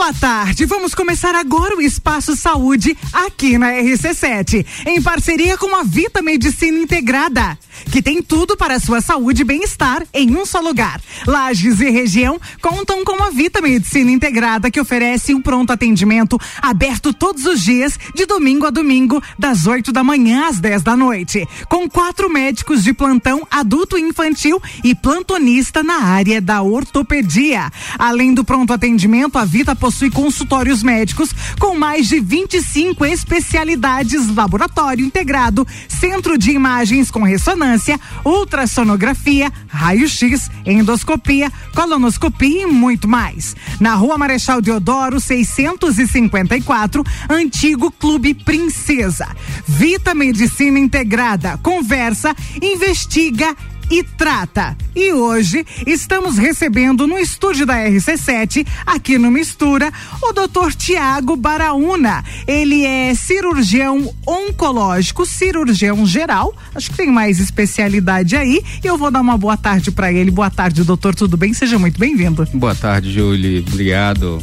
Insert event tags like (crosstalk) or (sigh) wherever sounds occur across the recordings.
Boa tarde, vamos começar agora o Espaço Saúde aqui na RC7, em parceria com a Vita Medicina Integrada, que tem tudo para a sua saúde e bem-estar em um só lugar. Lages e região contam com a Vita Medicina Integrada, que oferece um pronto atendimento aberto todos os dias, de domingo a domingo, das 8 da manhã às 10 da noite, com quatro médicos de plantão adulto e infantil e plantonista na área da ortopedia. Além do pronto atendimento, a Vita possui consultórios médicos com mais de 25 especialidades, laboratório integrado, centro de imagens com ressonância, ultrassonografia, raio-x, endoscopia, colonoscopia e muito mais. Na Rua Marechal Deodoro, 654, antigo Clube Princesa. Vita Medicina Integrada. Conversa, investiga e trata. E hoje estamos recebendo no estúdio da RC7, aqui no Mistura, o Dr. Tiago Baraúna. Ele é cirurgião oncológico, cirurgião geral. Acho que tem mais especialidade aí. E eu vou dar uma boa tarde para ele. Boa tarde, doutor. Tudo bem? Seja muito bem-vindo. Boa tarde, Julie. Obrigado.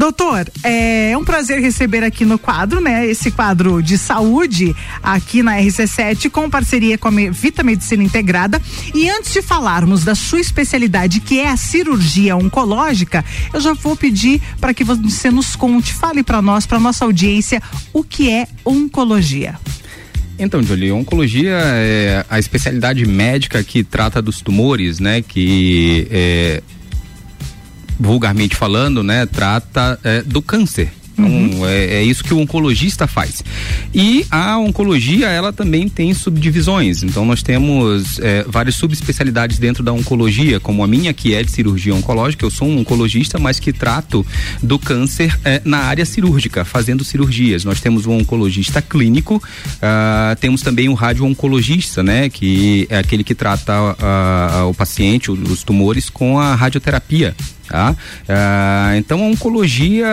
Doutor, é um prazer receber aqui no quadro, né? Esse quadro de saúde aqui na RC7 com parceria com a Vita Medicina Integrada. E antes de falarmos da sua especialidade, que é a cirurgia oncológica, eu já vou pedir para que você nos conte, fale para nós, para nossa audiência, o que é oncologia. Então, Jolie, oncologia é a especialidade médica que trata dos tumores, né? Que é, vulgarmente falando, né, trata é, do câncer. Então, uhum. é, é, isso que o oncologista faz. E a oncologia, ela também tem subdivisões. Então, nós temos é, várias subespecialidades dentro da oncologia, como a minha, que é de cirurgia oncológica. Eu sou um oncologista, mas que trato do câncer é, na área cirúrgica, fazendo cirurgias. Nós temos um oncologista clínico, uh, temos também um radio-oncologista, né, que é aquele que trata uh, o paciente, os tumores, com a radioterapia tá? Ah, então a oncologia,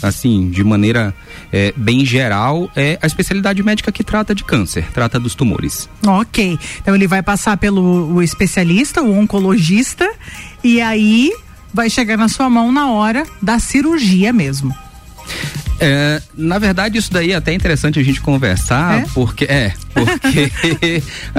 assim, de maneira é, bem geral, é a especialidade médica que trata de câncer, trata dos tumores. Ok, então ele vai passar pelo o especialista, o oncologista, e aí vai chegar na sua mão na hora da cirurgia mesmo. É, na verdade, isso daí é até interessante a gente conversar, é? porque é, porque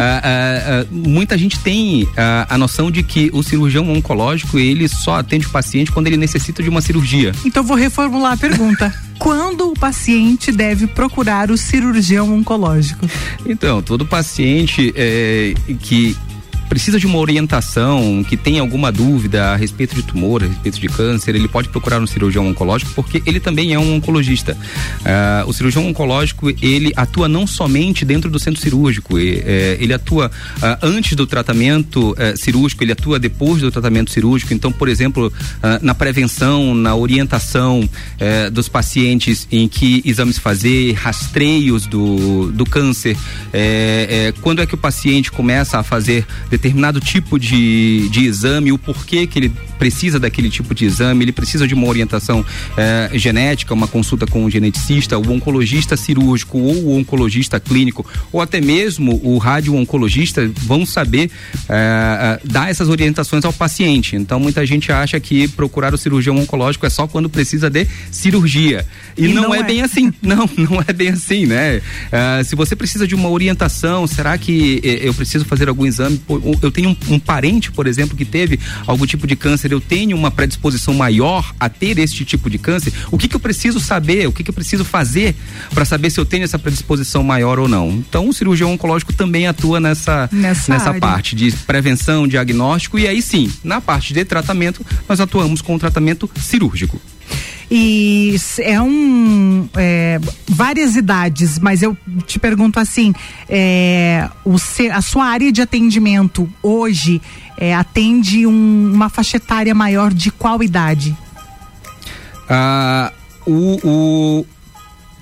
(laughs) muita gente tem a noção de que o cirurgião oncológico ele só atende o paciente quando ele necessita de uma cirurgia. Então vou reformular a pergunta. (laughs) quando o paciente deve procurar o cirurgião oncológico? Então, todo paciente é, que precisa de uma orientação, que tem alguma dúvida a respeito de tumor, a respeito de câncer, ele pode procurar um cirurgião oncológico, porque ele também é um oncologista. Uh, o cirurgião oncológico, ele atua não somente dentro do centro cirúrgico, e, é, ele atua uh, antes do tratamento uh, cirúrgico, ele atua depois do tratamento cirúrgico. Então, por exemplo, na prevenção, na orientação eh, dos pacientes em que exames fazer, rastreios do, do câncer, quando é que o paciente começa a fazer determinado tipo de, de exame, o porquê que ele precisa daquele tipo de exame, ele precisa de uma orientação eh, genética, uma consulta com um geneticista, o oncologista cirúrgico ou o oncologista clínico, ou até mesmo o radio-oncologista vão saber eh, dar essas orientações ao paciente. Então, muita gente acha que procurar o cirurgião oncológico é só quando precisa de cirurgia. E, e não, não é, é, bem assim. (laughs) Não, não é bem assim, né? Eh, se você precisa de uma orientação, será que eu preciso fazer algum exame? eu tenho um, um, parente, por exemplo, que teve algum tipo de câncer, eu tenho uma predisposição maior a ter este tipo de câncer, o que, que eu preciso saber, o que, que eu preciso fazer para saber se eu tenho essa predisposição maior ou não? Então, o cirurgião oncológico também atua nessa, nessa, nessa parte de prevenção, diagnóstico, e aí sim, na parte de tratamento, nós atuamos com o tratamento cirúrgico. E é um. É, várias idades, mas eu te pergunto assim: é, o, a sua área de atendimento hoje é, atende um, uma faixa etária maior de qual idade? Ah, o, o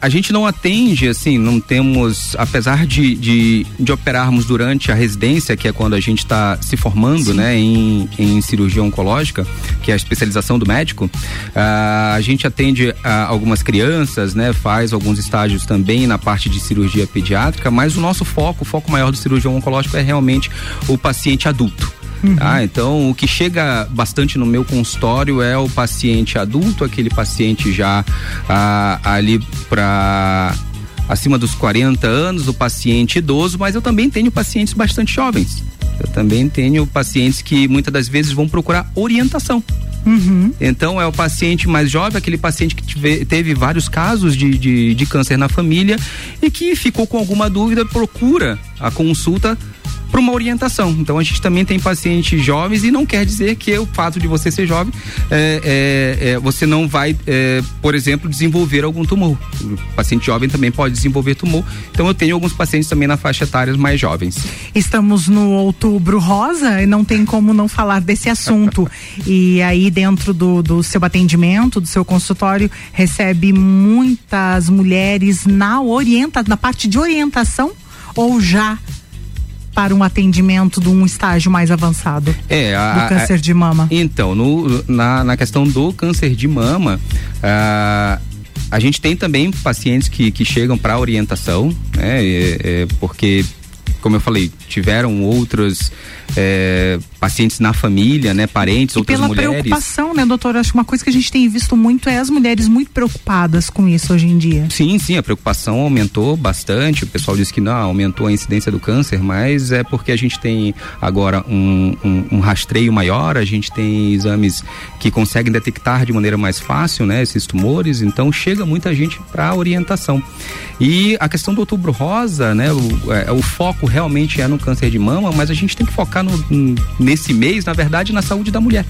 a gente não atende, assim, não temos, apesar de, de, de operarmos durante a residência, que é quando a gente está se formando, Sim. né, em, em cirurgia oncológica, que é a especialização do médico, uh, a gente atende uh, algumas crianças, né, faz alguns estágios também na parte de cirurgia pediátrica, mas o nosso foco, o foco maior do cirurgião oncológico é realmente o paciente adulto Uhum. (laughs) Tá? Então, o que chega bastante no meu consultório é o paciente adulto, aquele paciente já ah, ali para acima dos 40 anos, o paciente idoso, mas eu também tenho pacientes bastante jovens. Eu também tenho pacientes que muitas das vezes vão procurar orientação. Uhum. Então é o paciente mais jovem, aquele paciente que tive, teve vários casos de, de, de câncer na família e que ficou com alguma dúvida, procura a consulta para uma orientação. Então a gente também tem pacientes jovens e não quer dizer que o fato de você ser jovem é, é, é, você não vai, é, por exemplo, desenvolver algum tumor. O paciente jovem também pode desenvolver tumor. Então eu tenho alguns pacientes também na faixa etária mais jovens. Estamos no outubro rosa e não tem como não falar desse assunto. (laughs) e aí dentro do, do seu atendimento, do seu consultório, recebe muitas mulheres na orienta, na parte de orientação ou já para um atendimento de um estágio mais avançado é, a, do câncer de mama? Então, no, na, na questão do câncer de mama, a, a gente tem também pacientes que, que chegam para orientação, né? É, é, porque, como eu falei, tiveram outros é, pacientes na família, né, parentes, e outras pela mulheres. preocupação, né, doutora? Acho que uma coisa que a gente tem visto muito é as mulheres muito preocupadas com isso hoje em dia. Sim, sim, a preocupação aumentou bastante. O pessoal diz que não, aumentou a incidência do câncer, mas é porque a gente tem agora um, um, um rastreio maior, a gente tem exames que conseguem detectar de maneira mais fácil, né, esses tumores. Então chega muita gente para orientação. E a questão do outubro rosa, né, o, é, o foco realmente é no câncer de mama, mas a gente tem que focar no, nesse mês, na verdade, na saúde da mulher.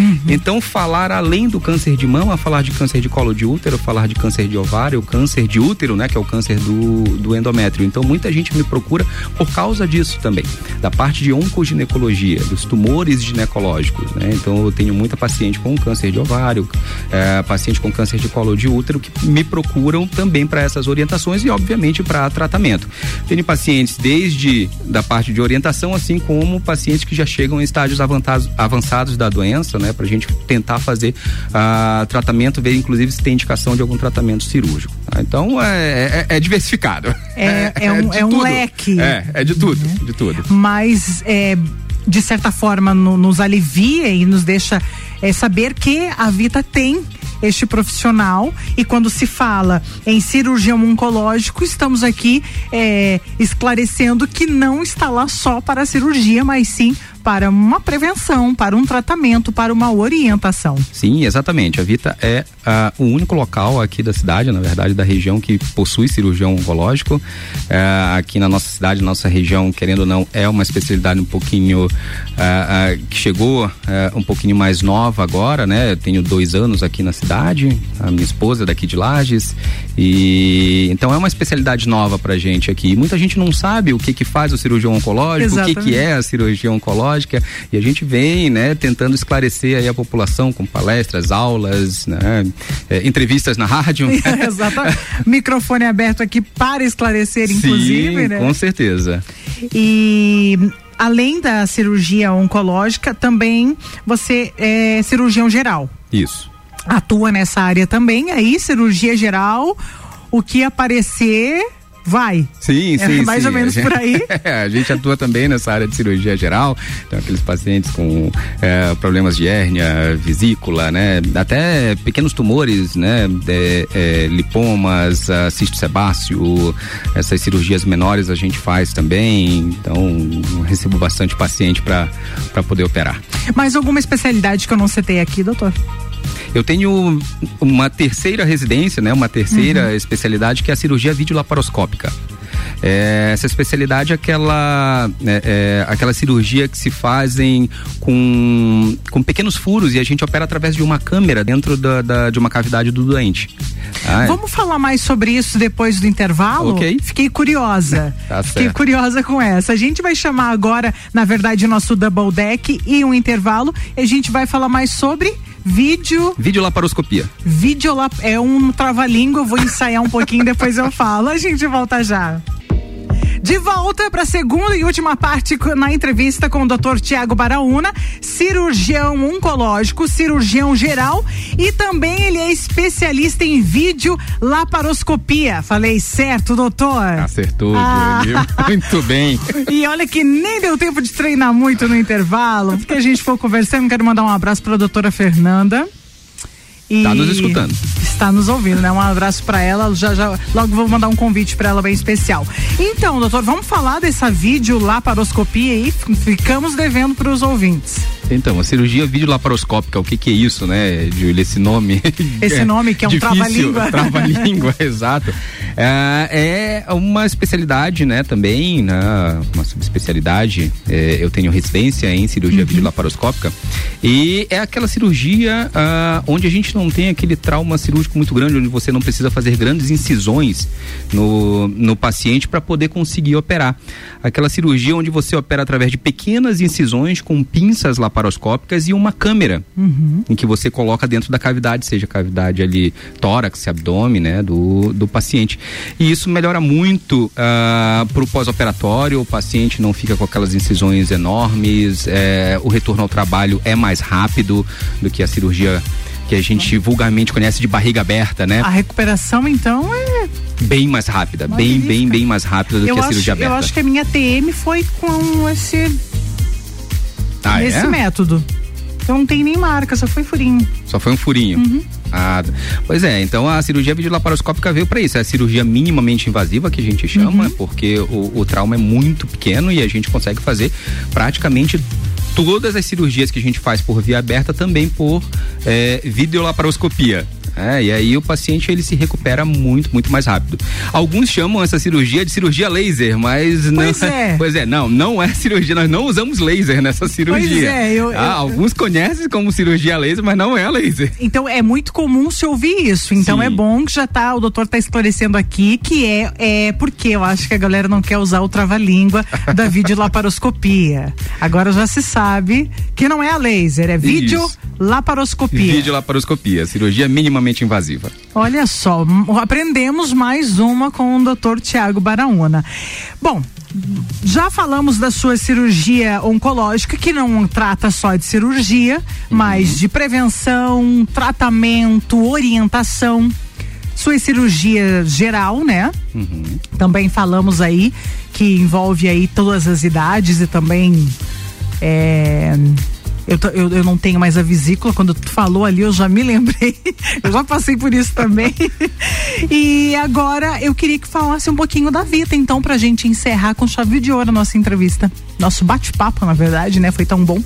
Uhum. Então, falar além do câncer de mama, falar de câncer de colo de útero, falar de câncer de ovário, câncer de útero, né, que é o câncer do, do endométrio. Então, muita gente me procura por causa disso também, da parte de oncoginecologia, dos tumores ginecológicos, né? Então, eu tenho muita paciente com câncer de ovário, é, paciente com câncer de colo de útero que me procuram também para essas orientações e, obviamente, para tratamento. Tenho pacientes desde da parte de orientação, assim como pacientes que já chegam em estágios avançados, avançados da doença, né? Para a gente tentar fazer uh, tratamento, ver inclusive se tem indicação de algum tratamento cirúrgico. Tá? Então é, é, é, diversificado. É, (laughs) é, é um, é um leque. É, é de tudo, uhum. de tudo. Mas é, de certa forma no, nos alivia e nos deixa é, saber que a Vita tem este profissional e quando se fala em cirurgião oncológico, estamos aqui é, esclarecendo que não está lá só para a cirurgia, mas sim para uma prevenção, para um tratamento, para uma orientação. Sim, exatamente. A Vita é uh, o único local aqui da cidade, na verdade, da região que possui cirurgião oncológico. Uh, aqui na nossa cidade, nossa região, querendo ou não, é uma especialidade um pouquinho uh, que chegou um pouquinho mais nova agora, né? Eu tenho dois anos aqui na cidade, a minha esposa é daqui de Lages e então é uma especialidade nova pra gente aqui. Muita gente não sabe o que que faz o cirurgião oncológico, Exatamente. o que que é a cirurgia oncológica e a gente vem, né, tentando esclarecer aí a população com palestras, aulas, né, é, entrevistas na rádio. (laughs) Exatamente. Microfone aberto aqui para esclarecer, inclusive, Sim, né? Com certeza. E além da cirurgia oncológica, também você é cirurgião geral. Isso atua nessa área também, aí cirurgia geral, o que aparecer vai. Sim, sim. É (laughs) mais sim. ou menos gente, por aí. (laughs) a gente atua também nessa área de cirurgia geral, então aqueles pacientes com é, problemas de hérnia, vesícula, né? Até pequenos tumores, né? É, é, lipomas, cisto sebáceo, essas cirurgias menores a gente faz também, então recebo bastante paciente para poder operar. Mais alguma especialidade que eu não citei aqui, doutor? Eu tenho uma terceira residência, né? Uma terceira uhum. especialidade que é a cirurgia videolaparoscópica. É, essa especialidade é aquela, é, é, aquela cirurgia que se fazem com, com pequenos furos e a gente opera através de uma câmera dentro da, da de uma cavidade do doente. Ah, é. Vamos falar mais sobre isso depois do intervalo? Ok. Fiquei curiosa. (laughs) tá Fiquei curiosa com essa. A gente vai chamar agora, na verdade, nosso double deck e um intervalo. E a gente vai falar mais sobre Vídeo. Videolaparoscopia. Videolap... É um trava-língua, eu vou ensaiar um pouquinho, depois eu falo. A gente volta já. De volta para a segunda e última parte na entrevista com o Dr. Tiago Baraúna, cirurgião oncológico, cirurgião geral e também ele é especialista em vídeo laparoscopia. Falei certo, doutor? Acertou, ah. (laughs) Muito bem. E olha que nem deu tempo de treinar muito no intervalo, porque a gente foi conversando. Quero mandar um abraço para a doutora Fernanda. Está nos escutando. Está nos ouvindo, né? Um abraço para ela. Já, já, logo vou mandar um convite para ela bem especial. Então, doutor, vamos falar dessa vídeo laparoscopia aí. Ficamos devendo para os ouvintes. Então, a cirurgia videolaparoscópica, o que que é isso, né, Júlia? Esse nome. Esse (laughs) nome que é um trava-língua. Trava-língua, (laughs) exato. É, é, uma especialidade, né, também, né, uma subespecialidade. É, eu tenho residência em cirurgia uhum. videolaparoscópica e é aquela cirurgia uh, onde a gente não tem aquele trauma cirúrgico muito grande, onde você não precisa fazer grandes incisões no, no paciente para poder conseguir operar. Aquela cirurgia onde você opera através de pequenas incisões com pinças laparoscópicas laparoscópicas e uma câmera uhum. em que você coloca dentro da cavidade, seja cavidade ali tórax, abdômen, né, do, do paciente. E isso melhora muito uh, ah, para o pós-operatório, o paciente não fica com aquelas incisões enormes, é, o retorno ao trabalho é mais rápido do que a cirurgia que a gente vulgarmente conhece de barriga aberta, né? A recuperação, então, é bem mais rápida, bem, bem, bem mais rápida do eu que a cirurgia aberta. Eu acho que a minha TM foi com esse ah, nesse é? método. Então não tem nem marca, só foi furinho. Só foi um furinho. Uhum. Ah, pois é, então a cirurgia videolaparoscópica veio para isso. É a cirurgia minimamente invasiva que a gente chama, uhum. porque o, o trauma é muito pequeno e a gente consegue fazer praticamente todas as cirurgias que a gente faz por via aberta também por é, videolaparoscopia. É, e aí o paciente ele se recupera muito, muito mais rápido. Alguns chamam essa cirurgia de cirurgia laser, mas não. Pois é. (laughs) Pois é, não, não é cirurgia, nós não usamos laser nessa cirurgia. Pois é, eu, ah, eu, Alguns conhecem como cirurgia laser, mas não é laser. Então é muito comum se ouvir isso. Então Sim. é bom que já tá, o doutor tá esclarecendo aqui que é, é porque eu acho que a galera não quer usar o trava-língua (laughs) da videolaparoscopia. Agora já se sabe que não é a laser, é vídeo laparoscopia. Vídeo laparoscopia, cirurgia minimamente invasiva. Olha só, aprendemos mais uma com o Dr. Tiago Baraúna. Bom, já falamos da sua cirurgia oncológica, que não trata só de cirurgia, uhum. mas de prevenção, tratamento, orientação. Sua cirurgia geral, né? Uhum. Também falamos aí que envolve aí todas as idades e também é, eu, eu, eu, não tenho mais a vesícula, quando tu falou ali eu já me lembrei, (laughs) eu já passei por isso também. (laughs) e agora eu queria que falasse um pouquinho da Vita, então, pra gente encerrar com chave de ouro a nossa entrevista. Nosso bate-papo, na verdade, né? Foi tão bom.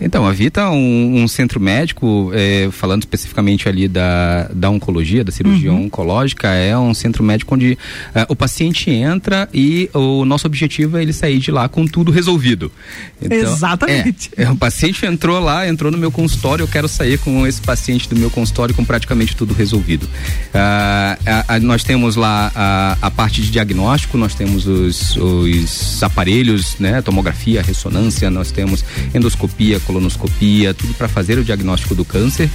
Então, a Vita é um, um centro médico, é, falando especificamente ali da, da oncologia, da cirurgia uhum. oncológica, é um centro médico onde é, o paciente entra e o nosso objetivo é ele sair de lá com tudo resolvido. Então, Exatamente. É, é, o paciente entrou lá, entrou no meu consultório, eu quero sair com esse paciente do meu consultório com praticamente tudo resolvido. Ah, nós temos lá a, a, parte de diagnóstico, nós temos os, os aparelhos, né, tomografia, ressonância, nós temos endoscopia, colonoscopia, tudo para fazer o diagnóstico do câncer.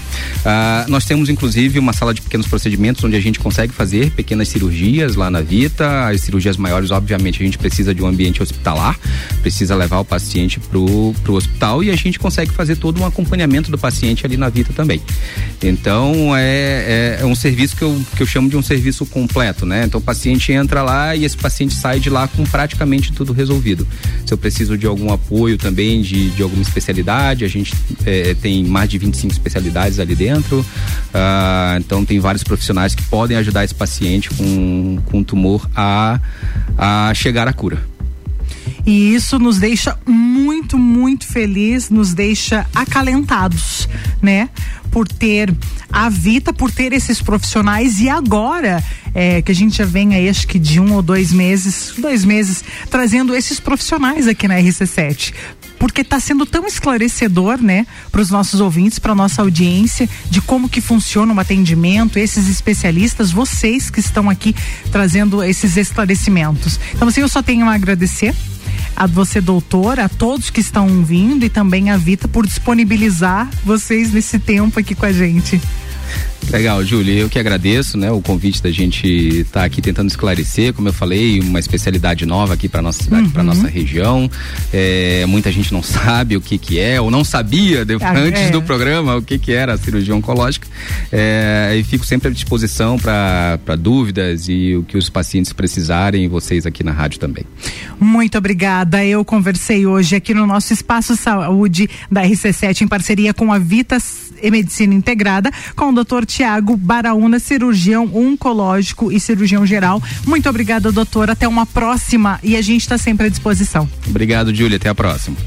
Ah, nós temos inclusive uma sala de pequenos procedimentos onde a gente consegue fazer pequenas cirurgias lá na Vita. As cirurgias maiores, obviamente, a gente precisa de um ambiente hospitalar, precisa levar o paciente pro, pro hospital e a gente consegue fazer todo um acompanhamento do paciente ali na Vita também. Então é, é, é um serviço que eu, que eu chamo de um serviço completo, né? Então o paciente entra lá e esse paciente sai de lá com praticamente tudo resolvido. Se eu preciso de algum apoio também, de, de alguma especialidade, a gente é, tem mais de 25 especialidades ali dentro. Uh, então tem vários profissionais que podem ajudar esse paciente com, com tumor a, a chegar à cura. E isso nos deixa muito, muito feliz, nos deixa acalentados, né? Por ter a Vita, por ter esses profissionais e agora é, que a gente já vem aí, acho que de um ou dois meses, dois meses, trazendo esses profissionais aqui na RC7 porque está sendo tão esclarecedor, né, para os nossos ouvintes, para nossa audiência, de como que funciona o atendimento, esses especialistas, vocês que estão aqui trazendo esses esclarecimentos. Então, assim, eu só tenho a agradecer a você, doutor, a todos que estão vindo e também a Vita por disponibilizar vocês nesse tempo aqui com a gente. Legal, Júlia, eu que agradeço, né, o convite da gente estar tá aqui tentando esclarecer, como eu falei, uma especialidade nova aqui para nossa cidade, uhum. para nossa região. É, muita gente não (laughs) sabe o que que é ou não sabia de, ah, antes é. do programa o que que era a cirurgia oncológica. É, e fico sempre à disposição para dúvidas e o que os pacientes precisarem, vocês aqui na rádio também. Muito obrigada. Eu conversei hoje aqui no nosso espaço saúde da RC7 em parceria com a Vitas e Medicina Integrada, com o Dr. Tiago Baraúna, cirurgião oncológico e cirurgião geral. Muito obrigada, doutor. Até uma próxima e a gente está sempre à disposição. Obrigado, Júlia. Até a próxima.